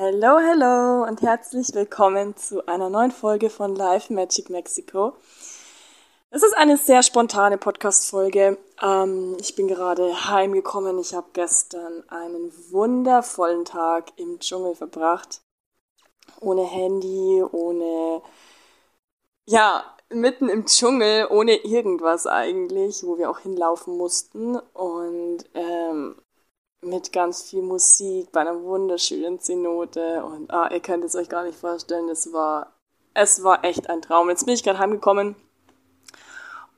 Hello, hello und herzlich willkommen zu einer neuen Folge von Live Magic Mexico. Das ist eine sehr spontane Podcast-Folge. Ähm, ich bin gerade heimgekommen. Ich habe gestern einen wundervollen Tag im Dschungel verbracht. Ohne Handy, ohne, ja, mitten im Dschungel, ohne irgendwas eigentlich, wo wir auch hinlaufen mussten. Und ähm, mit ganz viel Musik, bei einer wunderschönen Zenote und ah, ihr könnt es euch gar nicht vorstellen, es war, es war echt ein Traum. Jetzt bin ich gerade heimgekommen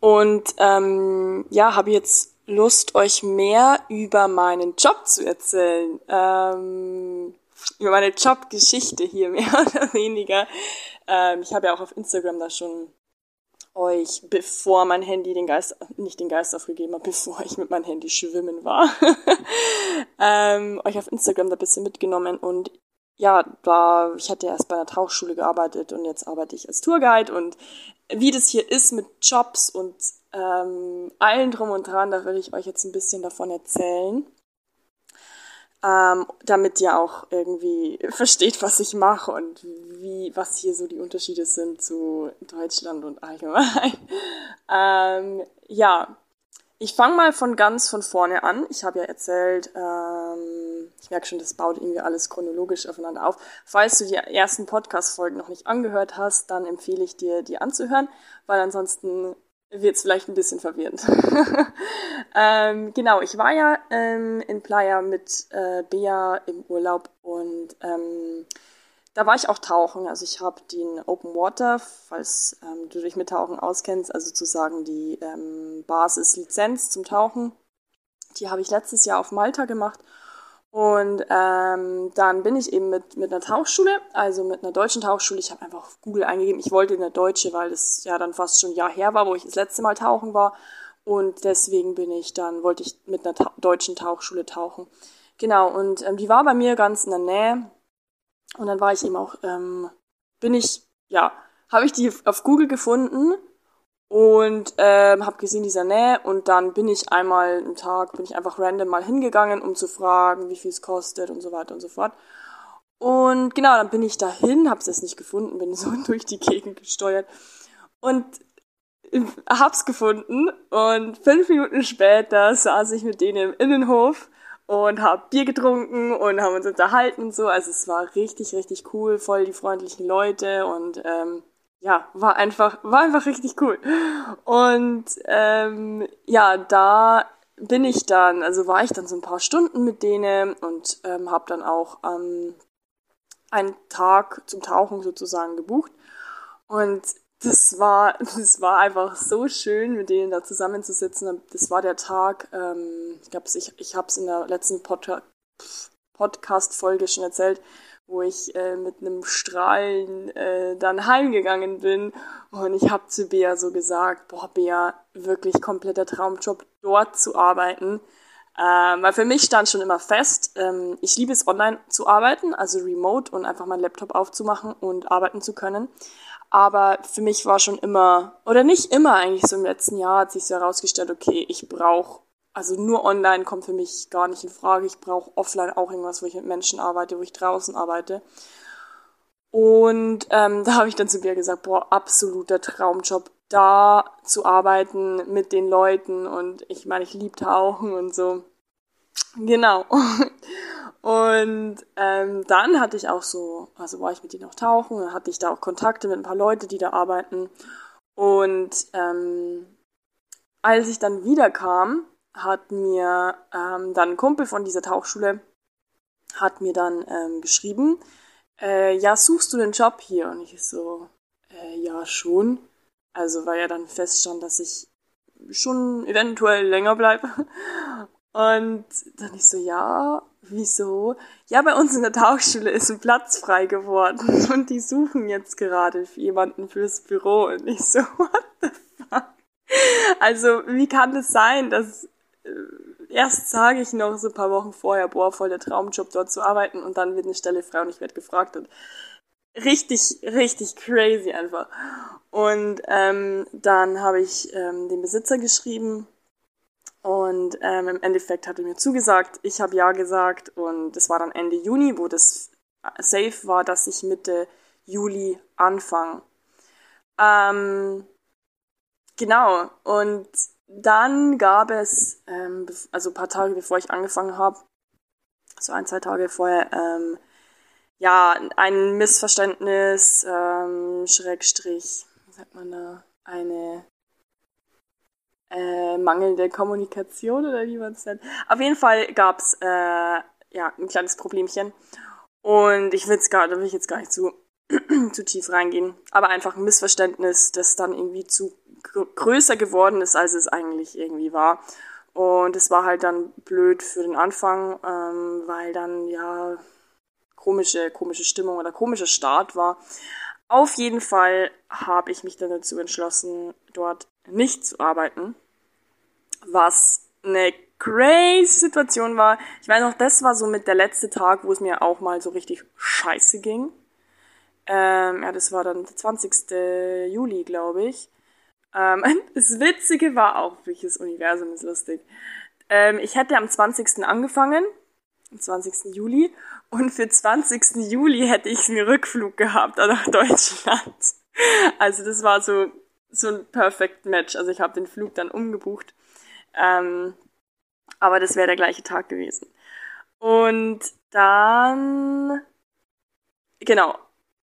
und ähm, ja, habe jetzt Lust, euch mehr über meinen Job zu erzählen, ähm, über meine Jobgeschichte hier mehr oder weniger. Ähm, ich habe ja auch auf Instagram da schon euch, bevor mein Handy den Geist, nicht den Geist aufgegeben hat, bevor ich mit meinem Handy schwimmen war, ähm, euch auf Instagram da ein bisschen mitgenommen und ja, da, ich hatte erst bei einer Tauchschule gearbeitet und jetzt arbeite ich als Tourguide und wie das hier ist mit Jobs und ähm, allen drum und dran, da will ich euch jetzt ein bisschen davon erzählen ähm, damit ihr auch irgendwie versteht, was ich mache und wie, was hier so die Unterschiede sind zu Deutschland und allgemein. ähm, ja, ich fange mal von ganz von vorne an. Ich habe ja erzählt, ähm, ich merke schon, das baut irgendwie alles chronologisch aufeinander auf. Falls du die ersten Podcast-Folgen noch nicht angehört hast, dann empfehle ich dir, die anzuhören, weil ansonsten wird es vielleicht ein bisschen verwirrend. ähm, genau, ich war ja ähm, in Playa mit äh, Bea im Urlaub und ähm, da war ich auch tauchen. Also ich habe den Open Water, falls ähm, du dich mit Tauchen auskennst, also sozusagen die ähm, Basislizenz zum Tauchen. Die habe ich letztes Jahr auf Malta gemacht und ähm, dann bin ich eben mit, mit einer Tauchschule, also mit einer deutschen Tauchschule. Ich habe einfach auf Google eingegeben, ich wollte eine deutsche, weil das ja dann fast schon ein Jahr her war, wo ich das letzte Mal tauchen war. Und deswegen bin ich dann, wollte ich mit einer ta deutschen Tauchschule tauchen. Genau, und ähm, die war bei mir ganz in der Nähe. Und dann war ich eben auch, ähm, bin ich, ja, habe ich die auf Google gefunden und ähm, habe gesehen dieser Nähe und dann bin ich einmal einen Tag bin ich einfach random mal hingegangen um zu fragen wie viel es kostet und so weiter und so fort. Und genau dann bin ich dahin habe es nicht gefunden bin so durch die Gegend gesteuert und hab's gefunden. Und fünf Minuten später saß ich mit denen im Innenhof und hab Bier getrunken und haben uns unterhalten und so. Also es war richtig richtig cool voll die freundlichen Leute und ähm, ja, war einfach, war einfach richtig cool. Und ähm, ja, da bin ich dann, also war ich dann so ein paar Stunden mit denen und ähm, habe dann auch ähm, einen Tag zum Tauchen sozusagen gebucht. Und das war, das war einfach so schön, mit denen da zusammenzusitzen. Das war der Tag, ähm, ich glaube, ich, ich habe es in der letzten Pod Podcast-Folge schon erzählt, wo ich äh, mit einem Strahlen äh, dann heimgegangen bin. Und ich habe zu Bea so gesagt, boah, Bea, wirklich kompletter Traumjob, dort zu arbeiten. Ähm, weil für mich stand schon immer fest, ähm, ich liebe es, online zu arbeiten, also remote und einfach meinen Laptop aufzumachen und arbeiten zu können. Aber für mich war schon immer, oder nicht immer eigentlich so im letzten Jahr hat sich so herausgestellt, okay, ich brauche also nur online kommt für mich gar nicht in Frage. Ich brauche offline auch irgendwas, wo ich mit Menschen arbeite, wo ich draußen arbeite. Und ähm, da habe ich dann zu mir gesagt, boah, absoluter Traumjob, da zu arbeiten mit den Leuten. Und ich meine, ich liebe Tauchen und so. Genau. Und ähm, dann hatte ich auch so, also war ich mit denen auch tauchen, dann hatte ich da auch Kontakte mit ein paar Leute, die da arbeiten. Und ähm, als ich dann wiederkam, hat mir ähm, dann ein Kumpel von dieser Tauchschule hat mir dann ähm, geschrieben, äh, ja, suchst du den Job hier? Und ich so, äh, ja, schon. Also, weil ja dann feststand, dass ich schon eventuell länger bleibe. Und dann ich so, ja, wieso? Ja, bei uns in der Tauchschule ist ein Platz frei geworden und die suchen jetzt gerade jemanden fürs Büro. Und ich so, what the fuck? Also, wie kann es das sein, dass erst sage ich noch so ein paar Wochen vorher, boah, voll der Traumjob dort zu arbeiten und dann wird eine Stelle frei und ich werde gefragt und richtig, richtig crazy einfach. Und ähm, dann habe ich ähm, den Besitzer geschrieben und ähm, im Endeffekt hat er mir zugesagt, ich habe ja gesagt und es war dann Ende Juni, wo das safe war, dass ich Mitte Juli anfange. Ähm, genau, und dann gab es, ähm, also ein paar Tage bevor ich angefangen habe, so ein, zwei Tage vorher, ähm, ja, ein Missverständnis, ähm, Schrägstrich, wie sagt man da, eine äh, mangelnde Kommunikation oder wie man es nennt. Auf jeden Fall gab's äh, ja ein kleines Problemchen und ich will gar, da will ich jetzt gar nicht zu zu tief reingehen, aber einfach ein Missverständnis, das dann irgendwie zu größer geworden ist, als es eigentlich irgendwie war. Und es war halt dann blöd für den Anfang, ähm, weil dann ja komische, komische Stimmung oder komischer Start war. Auf jeden Fall habe ich mich dann dazu entschlossen, dort nicht zu arbeiten, was eine crazy Situation war. Ich weiß noch, das war so mit der letzte Tag, wo es mir auch mal so richtig scheiße ging. Ähm, ja, das war dann der 20. Juli, glaube ich. Ähm, das Witzige war auch, welches Universum ist lustig. Ähm, ich hätte am 20. angefangen, am 20. Juli, und für 20. Juli hätte ich einen Rückflug gehabt nach Deutschland. Also das war so, so ein perfect Match. Also ich habe den Flug dann umgebucht. Ähm, aber das wäre der gleiche Tag gewesen. Und dann, genau,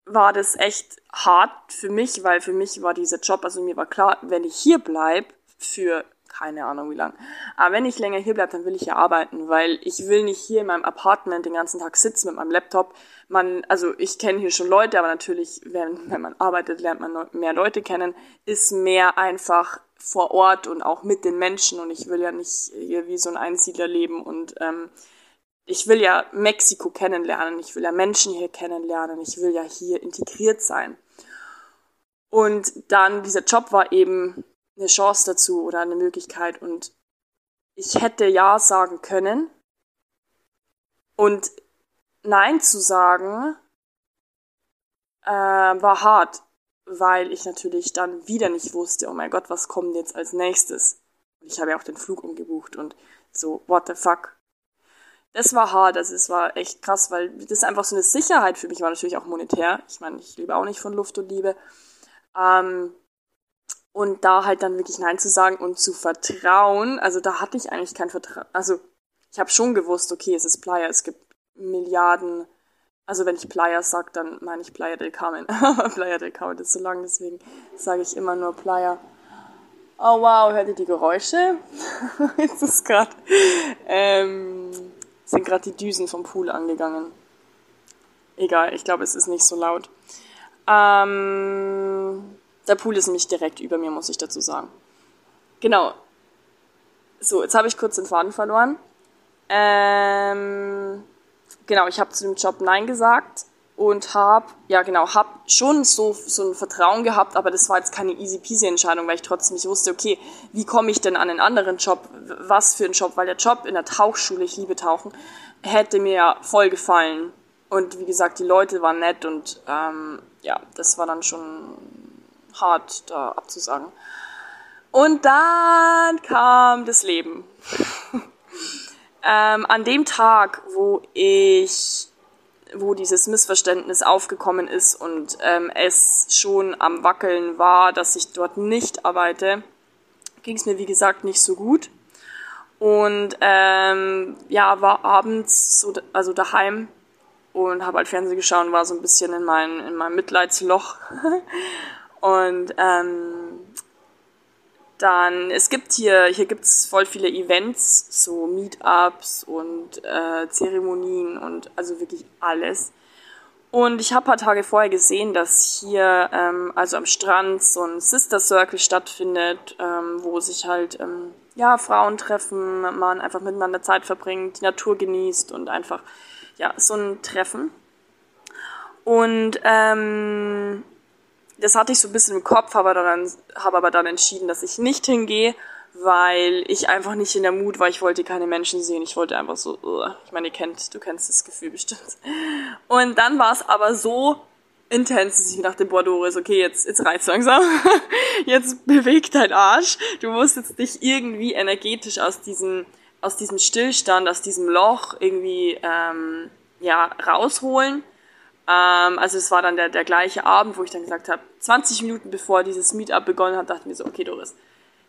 war das echt hart für mich, weil für mich war dieser Job, also mir war klar, wenn ich hier bleib für keine Ahnung wie lang. Aber wenn ich länger hier bleibe, dann will ich ja arbeiten, weil ich will nicht hier in meinem Apartment den ganzen Tag sitzen mit meinem Laptop. Man, also ich kenne hier schon Leute, aber natürlich, wenn, wenn man arbeitet, lernt man mehr Leute kennen, ist mehr einfach vor Ort und auch mit den Menschen und ich will ja nicht hier wie so ein Einsiedler leben und ähm, ich will ja Mexiko kennenlernen, ich will ja Menschen hier kennenlernen, ich will ja hier integriert sein. Und dann dieser Job war eben eine Chance dazu oder eine Möglichkeit und ich hätte ja sagen können und nein zu sagen äh, war hart, weil ich natürlich dann wieder nicht wusste, oh mein Gott, was kommt jetzt als nächstes? Und ich habe ja auch den Flug umgebucht und so, what the fuck? Das war hart, also es war echt krass, weil das einfach so eine Sicherheit für mich war, natürlich auch monetär. Ich meine, ich lebe auch nicht von Luft und Liebe. Ähm, und da halt dann wirklich Nein zu sagen und zu vertrauen, also da hatte ich eigentlich kein Vertrauen. Also ich habe schon gewusst, okay, es ist Playa, es gibt Milliarden also wenn ich Playa sage, dann meine ich Playa del Carmen. Playa del Carmen ist so lang, deswegen sage ich immer nur Playa. Oh wow, hört ihr die Geräusche? Jetzt ist gerade, ähm, sind gerade die Düsen vom Pool angegangen. Egal, ich glaube, es ist nicht so laut. Ähm, der Pool ist nämlich direkt über mir, muss ich dazu sagen. Genau. So, jetzt habe ich kurz den Faden verloren. Ähm, genau, ich habe zu dem Job Nein gesagt und habe, ja genau, habe schon so, so ein Vertrauen gehabt, aber das war jetzt keine easy peasy Entscheidung, weil ich trotzdem nicht wusste, okay, wie komme ich denn an einen anderen Job, was für ein Job, weil der Job in der Tauchschule, ich liebe Tauchen, hätte mir voll gefallen. Und wie gesagt, die Leute waren nett und ähm, ja, das war dann schon hart, da abzusagen. Und dann kam das Leben. Ähm, an dem Tag, wo ich, wo dieses Missverständnis aufgekommen ist und ähm, es schon am Wackeln war, dass ich dort nicht arbeite, ging es mir wie gesagt nicht so gut. Und ähm, ja, war abends so, also daheim und habe halt Fernsehen geschaut und war so ein bisschen in, mein, in meinem Mitleidsloch. und ähm, dann, es gibt hier, hier gibt's voll viele Events, so Meetups und äh, Zeremonien und also wirklich alles. Und ich habe paar Tage vorher gesehen, dass hier, ähm, also am Strand, so ein Sister Circle stattfindet, ähm, wo sich halt, ähm, ja, Frauen treffen, man einfach miteinander Zeit verbringt, die Natur genießt und einfach, ja, so ein Treffen. Und ähm, das hatte ich so ein bisschen im Kopf, habe dann, habe aber dann entschieden, dass ich nicht hingehe, weil ich einfach nicht in der Mut war. Ich wollte keine Menschen sehen. Ich wollte einfach so, uh, ich meine, ihr kennt, du kennst das Gefühl bestimmt. Und dann war es aber so intens, dass ich dachte, boah, Doris, okay, jetzt, jetzt reizt langsam. jetzt bewegt dein Arsch. Du musst jetzt dich irgendwie energetisch aus diesem, aus diesem Stillstand, aus diesem Loch irgendwie, ähm, ja, rausholen Ähm, also es war dann der, der gleiche Abend, wo ich dann gesagt habe, 20 Minuten bevor dieses Meetup begonnen hat, dachte ich mir so, okay Doris,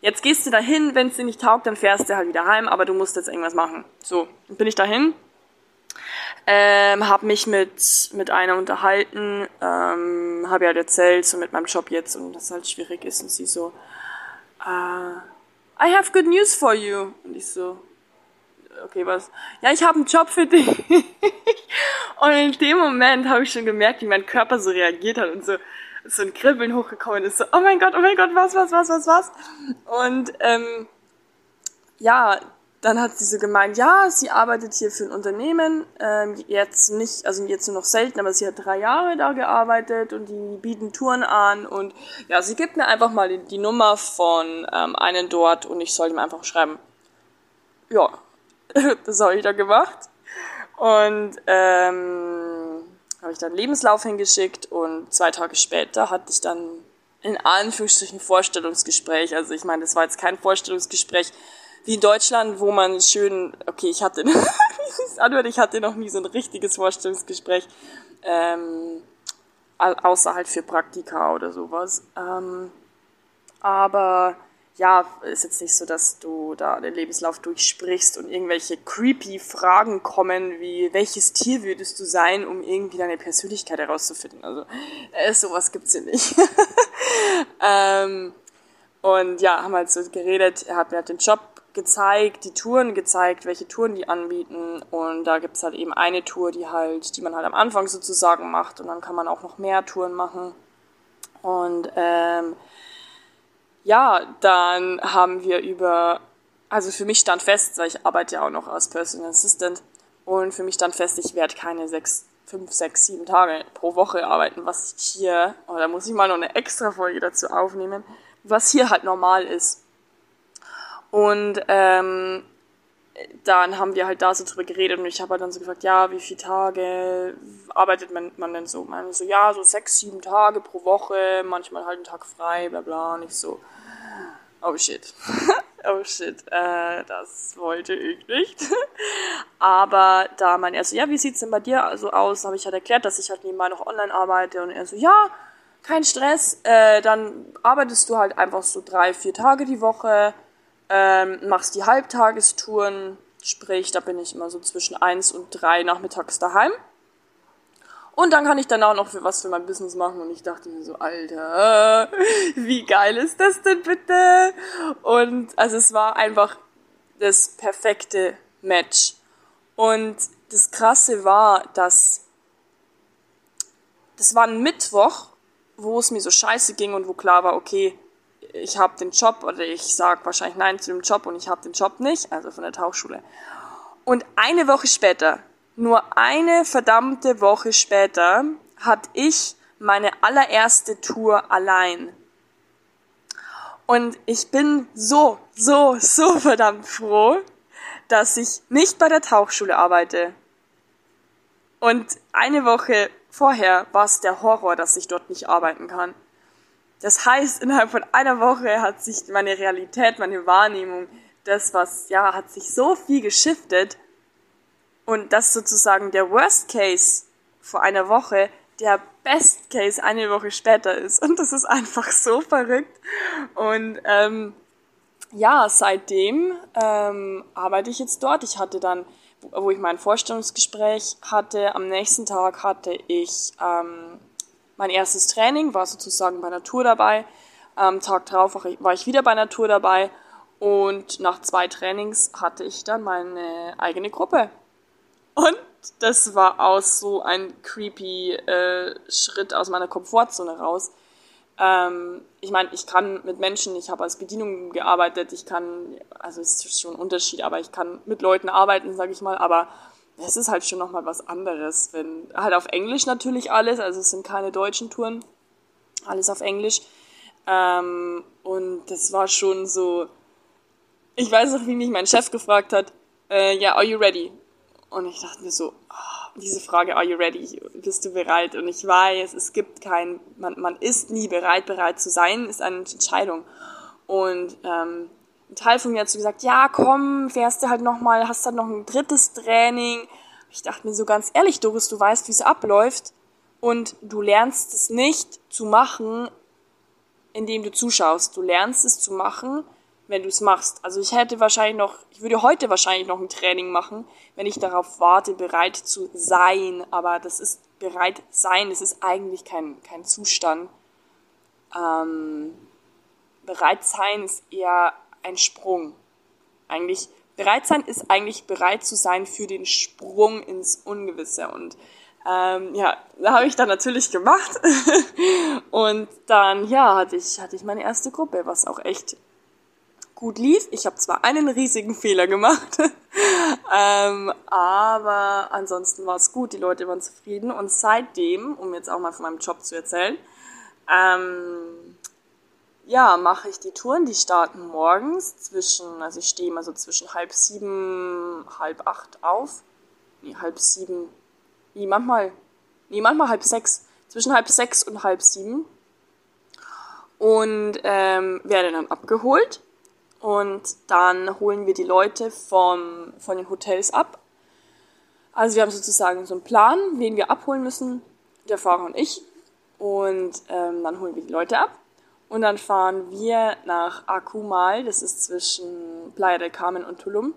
jetzt gehst du dahin, wenn es dir nicht taugt, dann fährst du halt wieder heim, aber du musst jetzt irgendwas machen. So, bin ich dahin, ähm, habe mich mit, mit einer unterhalten, ähm, habe ja halt erzählt, so mit meinem Job jetzt und dass es halt schwierig ist und sie so, uh, I have good news for you. Und ich so, okay, was? Ja, ich habe einen Job für dich. und in dem Moment habe ich schon gemerkt, wie mein Körper so reagiert hat und so, so ein Kribbeln hochgekommen ist, so, oh mein Gott, oh mein Gott, was, was, was, was, was? Und ähm, ja, dann hat sie so gemeint, ja, sie arbeitet hier für ein Unternehmen, ähm, jetzt nicht, also jetzt nur noch selten, aber sie hat drei Jahre da gearbeitet und die bieten Touren an und ja, sie gibt mir einfach mal die, die Nummer von ähm, einem dort und ich soll ihm einfach schreiben. Ja, das habe ich dann gemacht und ähm, habe ich dann Lebenslauf hingeschickt und zwei Tage später hatte ich dann in Anführungsstrichen Vorstellungsgespräch. Also ich meine, das war jetzt kein Vorstellungsgespräch, wie in Deutschland, wo man schön, okay, ich hatte, ich hatte noch nie so ein richtiges Vorstellungsgespräch, ähm, außer halt für Praktika oder sowas. Ähm, aber ja, ist jetzt nicht so, dass du da den Lebenslauf durchsprichst und irgendwelche creepy Fragen kommen, wie welches Tier würdest du sein, um irgendwie deine Persönlichkeit herauszufinden. Also äh, sowas gibt's hier nicht. ähm, und ja, haben halt so geredet, er hat mir halt den Job gezeigt, die Touren gezeigt, welche Touren die anbieten. Und da gibt's halt eben eine Tour, die halt, die man halt am Anfang sozusagen macht. Und dann kann man auch noch mehr Touren machen. Und ähm, ja, dann haben wir über, also für mich stand fest, weil ich arbeite ja auch noch als Personal Assistant. Und für mich stand fest, ich werde keine sechs, fünf, sechs, sieben Tage pro Woche arbeiten, was hier, oh, da muss ich mal noch eine extra Folge dazu aufnehmen, was hier halt normal ist. Und ähm, dann haben wir halt da so drüber geredet und ich habe halt dann so gefragt, ja, wie viele Tage arbeitet man, man denn so? Man so, ja, so sechs, sieben Tage pro Woche, manchmal halt einen Tag frei, bla bla. Und ich so, oh shit, oh shit, äh, das wollte ich nicht. Aber da mein er so, ja, wie sieht's denn bei dir so aus? Habe ich halt erklärt, dass ich halt nebenbei noch online arbeite und er so, ja, kein Stress, äh, dann arbeitest du halt einfach so drei, vier Tage die Woche, ähm, machst die Halbtagestouren, sprich, da bin ich immer so zwischen eins und drei nachmittags daheim. Und dann kann ich dann auch noch für was für mein Business machen. Und ich dachte mir so, Alter, wie geil ist das denn bitte? Und also es war einfach das perfekte Match. Und das Krasse war, dass das war ein Mittwoch, wo es mir so scheiße ging und wo klar war, okay, ich habe den Job oder ich sage wahrscheinlich nein zu dem Job und ich habe den Job nicht, also von der Tauchschule. Und eine Woche später, nur eine verdammte Woche später, hatte ich meine allererste Tour allein. Und ich bin so, so, so verdammt froh, dass ich nicht bei der Tauchschule arbeite. Und eine Woche vorher war es der Horror, dass ich dort nicht arbeiten kann. Das heißt, innerhalb von einer Woche hat sich meine Realität, meine Wahrnehmung, das was, ja, hat sich so viel geschiftet und das sozusagen der Worst Case vor einer Woche der Best Case eine Woche später ist. Und das ist einfach so verrückt. Und ähm, ja, seitdem ähm, arbeite ich jetzt dort. Ich hatte dann, wo ich mein Vorstellungsgespräch hatte, am nächsten Tag hatte ich ähm, mein erstes Training, war sozusagen bei Natur dabei. Am Tag drauf war ich wieder bei Natur dabei und nach zwei Trainings hatte ich dann meine eigene Gruppe. Und das war auch so ein creepy äh, Schritt aus meiner Komfortzone raus. Ähm, ich meine, ich kann mit Menschen, ich habe als Bedienung gearbeitet, ich kann, also es ist schon ein Unterschied, aber ich kann mit Leuten arbeiten, sage ich mal, aber es ist halt schon nochmal was anderes, wenn, halt auf Englisch natürlich alles, also es sind keine deutschen Touren, alles auf Englisch. Ähm, und das war schon so, ich weiß noch, wie mich mein Chef gefragt hat, äh, ja, are you ready? Und ich dachte mir so, oh, diese Frage, are you ready? Bist du bereit? Und ich weiß, es gibt kein, man, man ist nie bereit, bereit zu sein, ist eine Entscheidung. Und ähm, ein Teil von mir hat so gesagt, ja, komm, fährst du halt nochmal, hast dann noch ein drittes Training. Ich dachte mir so ganz ehrlich, Doris, du weißt, wie es abläuft. und du lernst es nicht zu machen, indem du zuschaust. Du lernst es zu machen, wenn du es machst. Also ich hätte wahrscheinlich noch, ich würde heute wahrscheinlich noch ein Training machen, wenn ich darauf warte, bereit zu sein. Aber das ist bereit sein, das ist eigentlich kein, kein Zustand. Ähm, bereit sein ist eher ein Sprung. Eigentlich, bereit sein ist eigentlich bereit zu sein für den Sprung ins Ungewisse. Und ähm, ja, da habe ich dann natürlich gemacht. und dann, ja, hatte ich, hatte ich meine erste Gruppe, was auch echt gut lief. Ich habe zwar einen riesigen Fehler gemacht, ähm, aber ansonsten war es gut. Die Leute waren zufrieden und seitdem, um jetzt auch mal von meinem Job zu erzählen, ähm, ja, mache ich die Touren. Die starten morgens zwischen, also ich stehe immer so zwischen halb sieben, halb acht auf. Nee, halb sieben. Nee, manchmal, nee, manchmal halb sechs. Zwischen halb sechs und halb sieben. Und ähm, werde dann abgeholt und dann holen wir die Leute vom, von den Hotels ab. Also wir haben sozusagen so einen Plan, wen wir abholen müssen, der Fahrer und ich. Und ähm, dann holen wir die Leute ab. Und dann fahren wir nach Akumal, das ist zwischen Playa del Carmen und Tulum.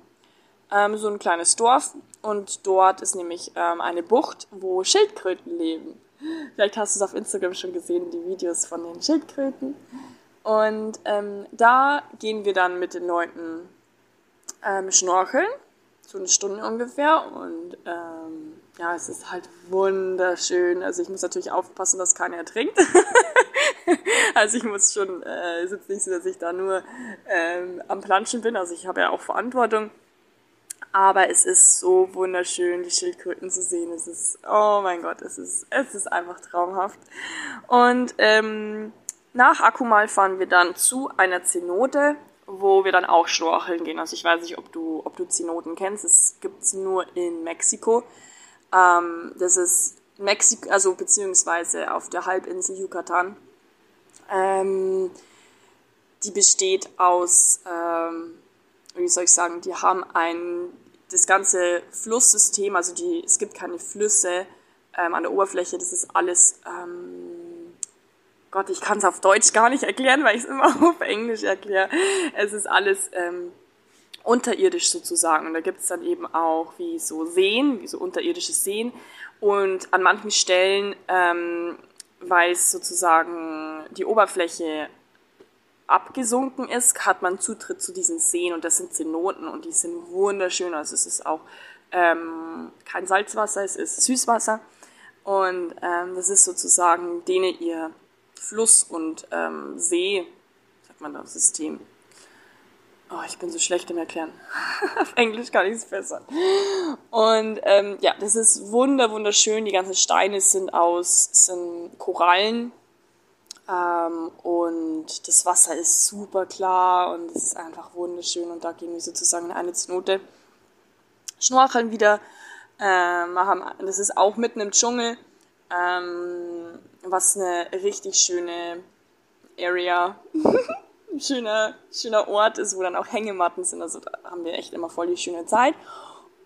Ähm, so ein kleines Dorf. Und dort ist nämlich ähm, eine Bucht, wo Schildkröten leben. Vielleicht hast du es auf Instagram schon gesehen, die Videos von den Schildkröten. Und ähm, da gehen wir dann mit den Leuten ähm, schnorcheln, so eine Stunde ungefähr. Und ähm, ja, es ist halt wunderschön. Also ich muss natürlich aufpassen, dass keiner ertrinkt. also ich muss schon, äh, es ist nicht so, dass ich da nur ähm, am Planschen bin. Also ich habe ja auch Verantwortung. Aber es ist so wunderschön, die Schildkröten zu sehen. Es ist, oh mein Gott, es ist, es ist einfach traumhaft. Und ähm, nach Akumal fahren wir dann zu einer Zenote, wo wir dann auch schnorcheln gehen. Also ich weiß nicht, ob du, ob du Zenoten kennst. Es gibt's nur in Mexiko. Ähm, das ist Mexiko, also beziehungsweise auf der Halbinsel Yucatan. Ähm, die besteht aus, ähm, wie soll ich sagen, die haben ein, das ganze Flusssystem, also die, es gibt keine Flüsse ähm, an der Oberfläche, das ist alles ähm, Gott, ich kann es auf Deutsch gar nicht erklären, weil ich es immer auf Englisch erkläre. Es ist alles ähm, unterirdisch sozusagen. Und da gibt es dann eben auch wie so Seen, wie so unterirdische Seen. Und an manchen Stellen, ähm, weil es sozusagen die Oberfläche abgesunken ist, hat man Zutritt zu diesen Seen und das sind Zenoten und die sind wunderschön. Also es ist auch ähm, kein Salzwasser, es ist Süßwasser und ähm, das ist sozusagen denen ihr Fluss- und ähm, See, sagt man da, System. Oh, ich bin so schlecht im Erklären. Auf Englisch kann ich es besser. Und ähm, ja, das ist wunder wunderschön. Die ganzen Steine sind aus sind Korallen ähm, und das Wasser ist super klar und es ist einfach wunderschön. Und da gehen wir sozusagen in eine Zenote, schnorcheln wieder. Ähm, das ist auch mitten im Dschungel. Ähm, was eine richtig schöne Area, schöner, schöner Ort ist, wo dann auch Hängematten sind. Also da haben wir echt immer voll die schöne Zeit.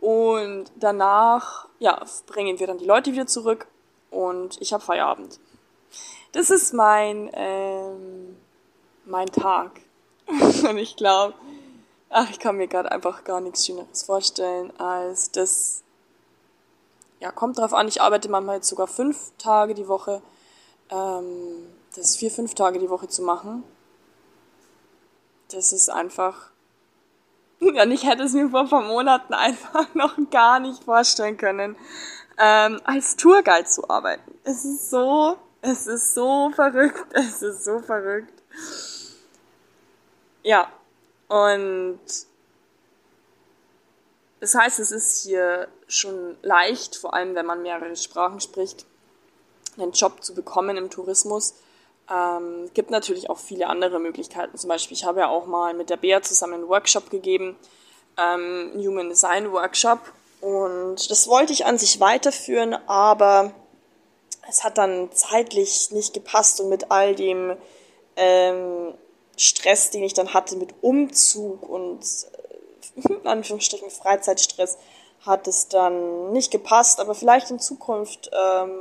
Und danach, ja, bringen wir dann die Leute wieder zurück und ich habe Feierabend. Das ist mein, ähm, mein Tag. und ich glaube, ach, ich kann mir gerade einfach gar nichts Schöneres vorstellen, als das, ja, kommt drauf an, ich arbeite manchmal jetzt sogar fünf Tage die Woche ähm, das vier, fünf Tage die Woche zu machen, das ist einfach, ja, ich hätte es mir vor ein paar Monaten einfach noch gar nicht vorstellen können, ähm, als Tourguide zu arbeiten. Es ist so, es ist so verrückt, es ist so verrückt. Ja, und das heißt, es ist hier schon leicht, vor allem wenn man mehrere Sprachen spricht, einen Job zu bekommen im Tourismus. Ähm, gibt natürlich auch viele andere Möglichkeiten. Zum Beispiel, ich habe ja auch mal mit der Bea zusammen einen Workshop gegeben, ähm, Human Design Workshop. Und das wollte ich an sich weiterführen, aber es hat dann zeitlich nicht gepasst und mit all dem ähm, Stress, den ich dann hatte mit Umzug und äh, in Anführungsstrichen Freizeitstress, hat es dann nicht gepasst. Aber vielleicht in Zukunft ähm,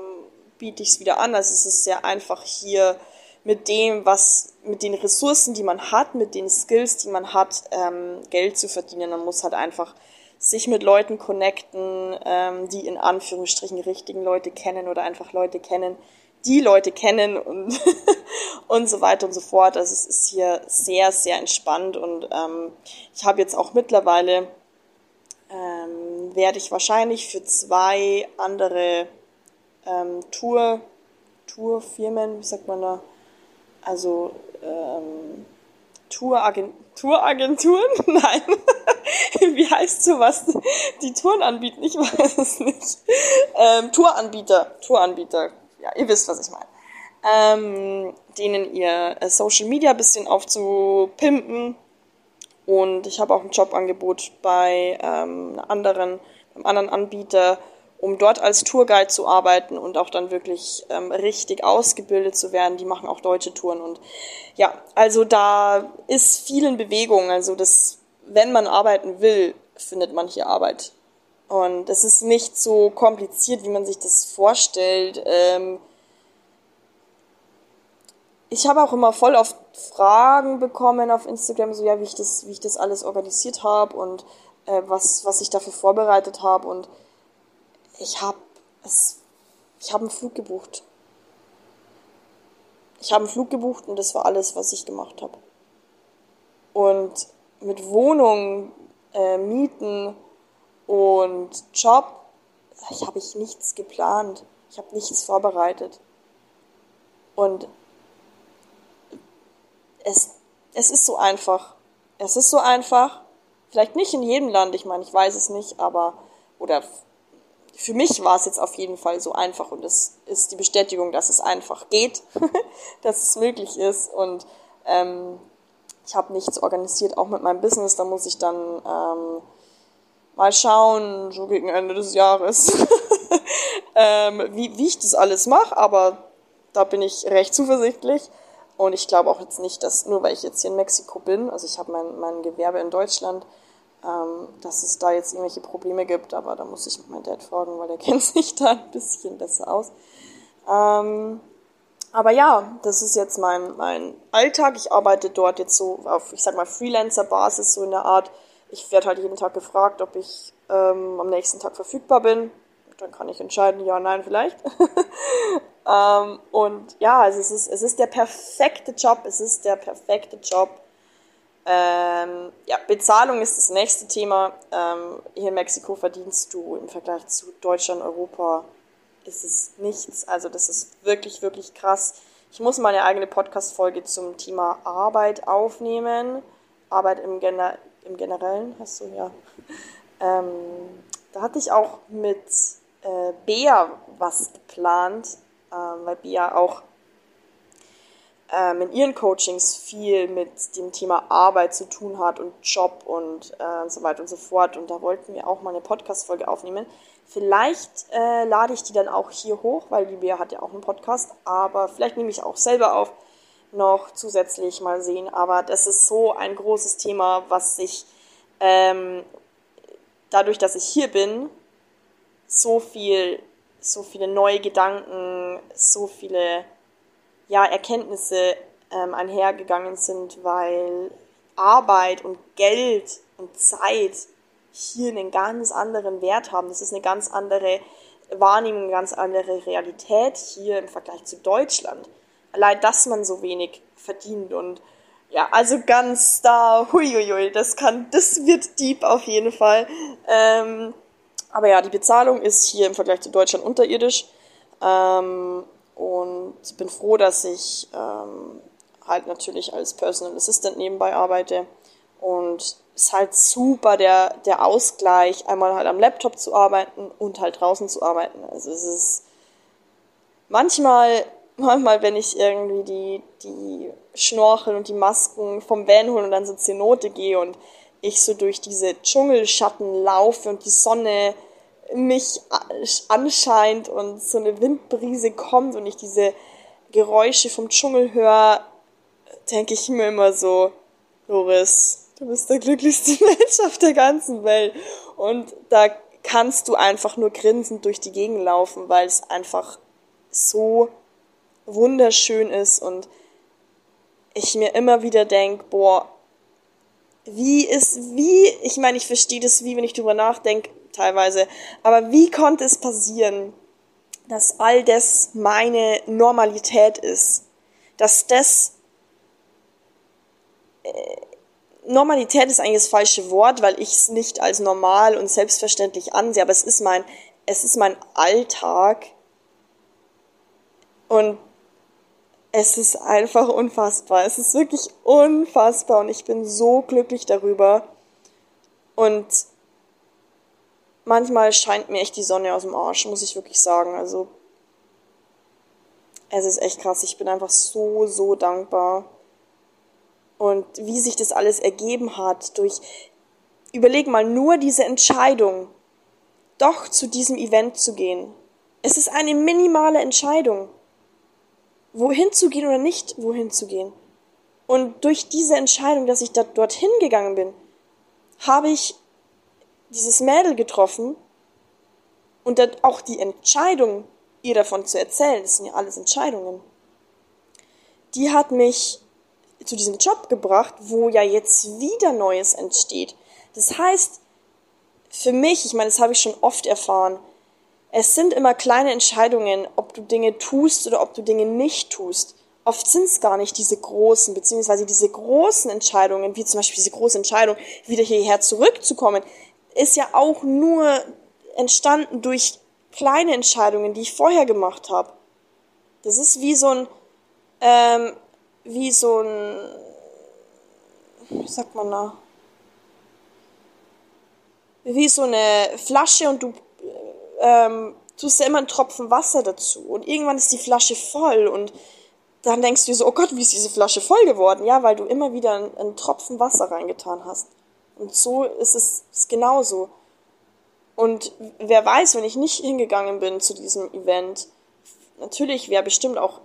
biete ich es wieder an. Also es ist sehr einfach hier mit dem, was, mit den Ressourcen, die man hat, mit den Skills, die man hat, ähm, Geld zu verdienen. Man muss halt einfach sich mit Leuten connecten, ähm, die in Anführungsstrichen richtigen Leute kennen oder einfach Leute kennen, die Leute kennen und, und so weiter und so fort. Also es ist hier sehr, sehr entspannt und ähm, ich habe jetzt auch mittlerweile, ähm, werde ich wahrscheinlich für zwei andere ähm, Tour, Tourfirmen, wie sagt man da, also ähm, Touragent Touragenturen? Nein. Wie heißt sowas? Die Touren anbieten? Ich weiß es nicht. Ähm, Touranbieter. Touranbieter. Ja, ihr wisst, was ich meine. Ähm, denen ihr äh, Social Media bisschen aufzupimpen. Und ich habe auch ein Jobangebot bei ähm, anderen, einem anderen Anbieter, um dort als Tourguide zu arbeiten und auch dann wirklich ähm, richtig ausgebildet zu werden. Die machen auch deutsche Touren und ja, also da ist viel in Bewegung. Also das, wenn man arbeiten will, findet man hier Arbeit. Und es ist nicht so kompliziert, wie man sich das vorstellt. Ähm, ich habe auch immer voll oft Fragen bekommen auf Instagram, so ja, wie ich das, wie ich das alles organisiert habe und äh, was, was ich dafür vorbereitet habe und ich habe ich habe einen Flug gebucht. Ich habe einen Flug gebucht und das war alles, was ich gemacht habe. Und mit Wohnung, äh, Mieten und Job, ich habe ich nichts geplant. Ich habe nichts vorbereitet. Und es, es ist so einfach. Es ist so einfach. Vielleicht nicht in jedem Land, ich meine, ich weiß es nicht, aber, oder für mich war es jetzt auf jeden Fall so einfach und es ist die Bestätigung, dass es einfach geht, dass es möglich ist und ähm, ich habe nichts organisiert, auch mit meinem Business, da muss ich dann ähm, mal schauen, so gegen Ende des Jahres, ähm, wie, wie ich das alles mache, aber da bin ich recht zuversichtlich. Und ich glaube auch jetzt nicht, dass nur weil ich jetzt hier in Mexiko bin, also ich habe mein, mein Gewerbe in Deutschland, ähm, dass es da jetzt irgendwelche Probleme gibt, aber da muss ich meinen Dad fragen, weil der kennt sich da ein bisschen besser aus. Ähm, aber ja, das ist jetzt mein, mein Alltag. Ich arbeite dort jetzt so auf, ich sag mal, Freelancer-Basis, so in der Art. Ich werde halt jeden Tag gefragt, ob ich ähm, am nächsten Tag verfügbar bin. Dann kann ich entscheiden, ja, nein, vielleicht. ähm, und ja, also es ist, es ist der perfekte Job. Es ist der perfekte Job ähm, ja, Bezahlung ist das nächste Thema. Ähm, hier in Mexiko verdienst du im Vergleich zu Deutschland, Europa, ist es nichts. Also das ist wirklich, wirklich krass. Ich muss mal eine eigene Podcast-Folge zum Thema Arbeit aufnehmen. Arbeit im, Gener im Generellen, hast du ja. Ähm, da hatte ich auch mit äh, Bea was geplant, ähm, weil Bea auch ähm, in ihren Coachings viel mit dem Thema Arbeit zu tun hat und Job und äh, so weiter und so fort. Und da wollten wir auch mal eine Podcast-Folge aufnehmen. Vielleicht äh, lade ich die dann auch hier hoch, weil die Bea hat ja auch einen Podcast, aber vielleicht nehme ich auch selber auf, noch zusätzlich mal sehen. Aber das ist so ein großes Thema, was sich ähm, dadurch, dass ich hier bin, so viel, so viele neue Gedanken, so viele ja, Erkenntnisse ähm, einhergegangen sind, weil Arbeit und Geld und Zeit hier einen ganz anderen Wert haben. Das ist eine ganz andere Wahrnehmung, eine ganz andere Realität hier im Vergleich zu Deutschland. Allein, dass man so wenig verdient und ja, also ganz da, huiuiui, das kann, das wird deep auf jeden Fall. Ähm, aber ja, die Bezahlung ist hier im Vergleich zu Deutschland unterirdisch. Ähm, und bin froh, dass ich ähm, halt natürlich als Personal Assistant nebenbei arbeite. Und ist halt super der, der Ausgleich, einmal halt am Laptop zu arbeiten und halt draußen zu arbeiten. Also es ist manchmal, manchmal, wenn ich irgendwie die, die Schnorchel und die Masken vom Van holen und dann so Zenote gehe und ich so durch diese Dschungelschatten laufe und die Sonne mich anscheint und so eine Windbrise kommt und ich diese Geräusche vom Dschungel höre, denke ich mir immer so, Loris, du bist der glücklichste Mensch auf der ganzen Welt. Und da kannst du einfach nur grinsend durch die Gegend laufen, weil es einfach so wunderschön ist und ich mir immer wieder denke, boah, wie ist, wie, ich meine, ich verstehe das wie, wenn ich drüber nachdenke, teilweise, aber wie konnte es passieren, dass all das meine Normalität ist? Dass das, äh, Normalität ist eigentlich das falsche Wort, weil ich es nicht als normal und selbstverständlich ansehe, aber es ist mein, es ist mein Alltag und es ist einfach unfassbar. Es ist wirklich unfassbar und ich bin so glücklich darüber. Und manchmal scheint mir echt die Sonne aus dem Arsch, muss ich wirklich sagen. Also es ist echt krass. Ich bin einfach so, so dankbar. Und wie sich das alles ergeben hat durch, überleg mal, nur diese Entscheidung, doch zu diesem Event zu gehen. Es ist eine minimale Entscheidung wohin zu gehen oder nicht wohin zu gehen. Und durch diese Entscheidung, dass ich da dorthin gegangen bin, habe ich dieses Mädel getroffen und dann auch die Entscheidung, ihr davon zu erzählen, das sind ja alles Entscheidungen, die hat mich zu diesem Job gebracht, wo ja jetzt wieder Neues entsteht. Das heißt, für mich, ich meine, das habe ich schon oft erfahren, es sind immer kleine Entscheidungen, ob du Dinge tust oder ob du Dinge nicht tust. Oft sind es gar nicht diese großen, beziehungsweise diese großen Entscheidungen, wie zum Beispiel diese große Entscheidung, wieder hierher zurückzukommen, ist ja auch nur entstanden durch kleine Entscheidungen, die ich vorher gemacht habe. Das ist wie so ein, ähm, wie so ein, wie sagt man da? Wie so eine Flasche und du ähm, tust du immer einen Tropfen Wasser dazu und irgendwann ist die Flasche voll und dann denkst du dir so, oh Gott, wie ist diese Flasche voll geworden? Ja, weil du immer wieder einen, einen Tropfen Wasser reingetan hast. Und so ist es genauso. Und wer weiß, wenn ich nicht hingegangen bin zu diesem Event, natürlich wäre bestimmt auch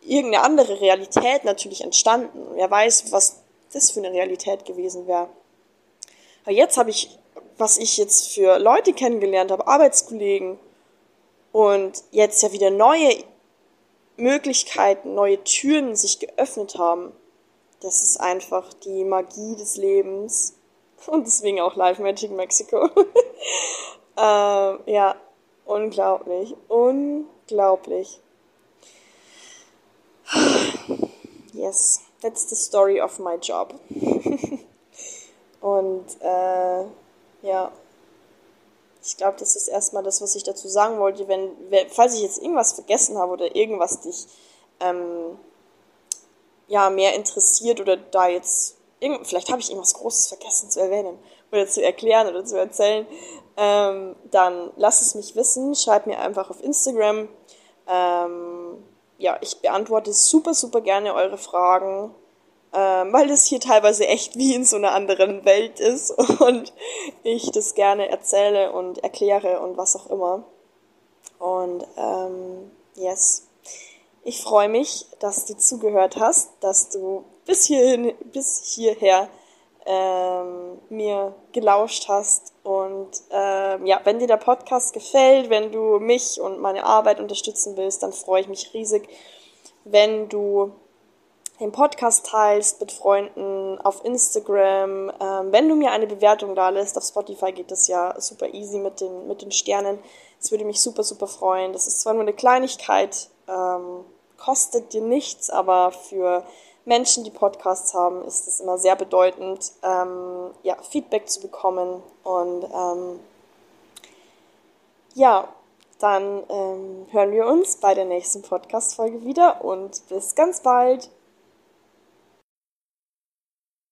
irgendeine andere Realität natürlich entstanden. Wer weiß, was das für eine Realität gewesen wäre. Aber jetzt habe ich was ich jetzt für Leute kennengelernt habe, Arbeitskollegen und jetzt ja wieder neue Möglichkeiten, neue Türen sich geöffnet haben. Das ist einfach die Magie des Lebens und deswegen auch Live Magic Mexico. ähm, ja, unglaublich, unglaublich. yes, that's the story of my job. und äh, ja. Ich glaube, das ist erstmal das, was ich dazu sagen wollte. Wenn, falls ich jetzt irgendwas vergessen habe oder irgendwas dich ähm, ja, mehr interessiert oder da jetzt, irgend, vielleicht habe ich irgendwas Großes vergessen zu erwähnen oder zu erklären oder zu erzählen, ähm, dann lass es mich wissen. Schreib mir einfach auf Instagram. Ähm, ja, ich beantworte super, super gerne eure Fragen ähm, weil das hier teilweise echt wie in so einer anderen Welt ist und ich das gerne erzähle und erkläre und was auch immer. Und ähm, yes, ich freue mich, dass du zugehört hast, dass du bis hierhin, bis hierher ähm, mir gelauscht hast. Und ähm, ja, wenn dir der Podcast gefällt, wenn du mich und meine Arbeit unterstützen willst, dann freue ich mich riesig, wenn du den Podcast teilst mit Freunden auf Instagram. Ähm, wenn du mir eine Bewertung da lässt, auf Spotify geht das ja super easy mit den, mit den Sternen. Das würde mich super, super freuen. Das ist zwar nur eine Kleinigkeit, ähm, kostet dir nichts, aber für Menschen, die Podcasts haben, ist es immer sehr bedeutend, ähm, ja, Feedback zu bekommen. Und ähm, ja, dann ähm, hören wir uns bei der nächsten Podcast-Folge wieder und bis ganz bald.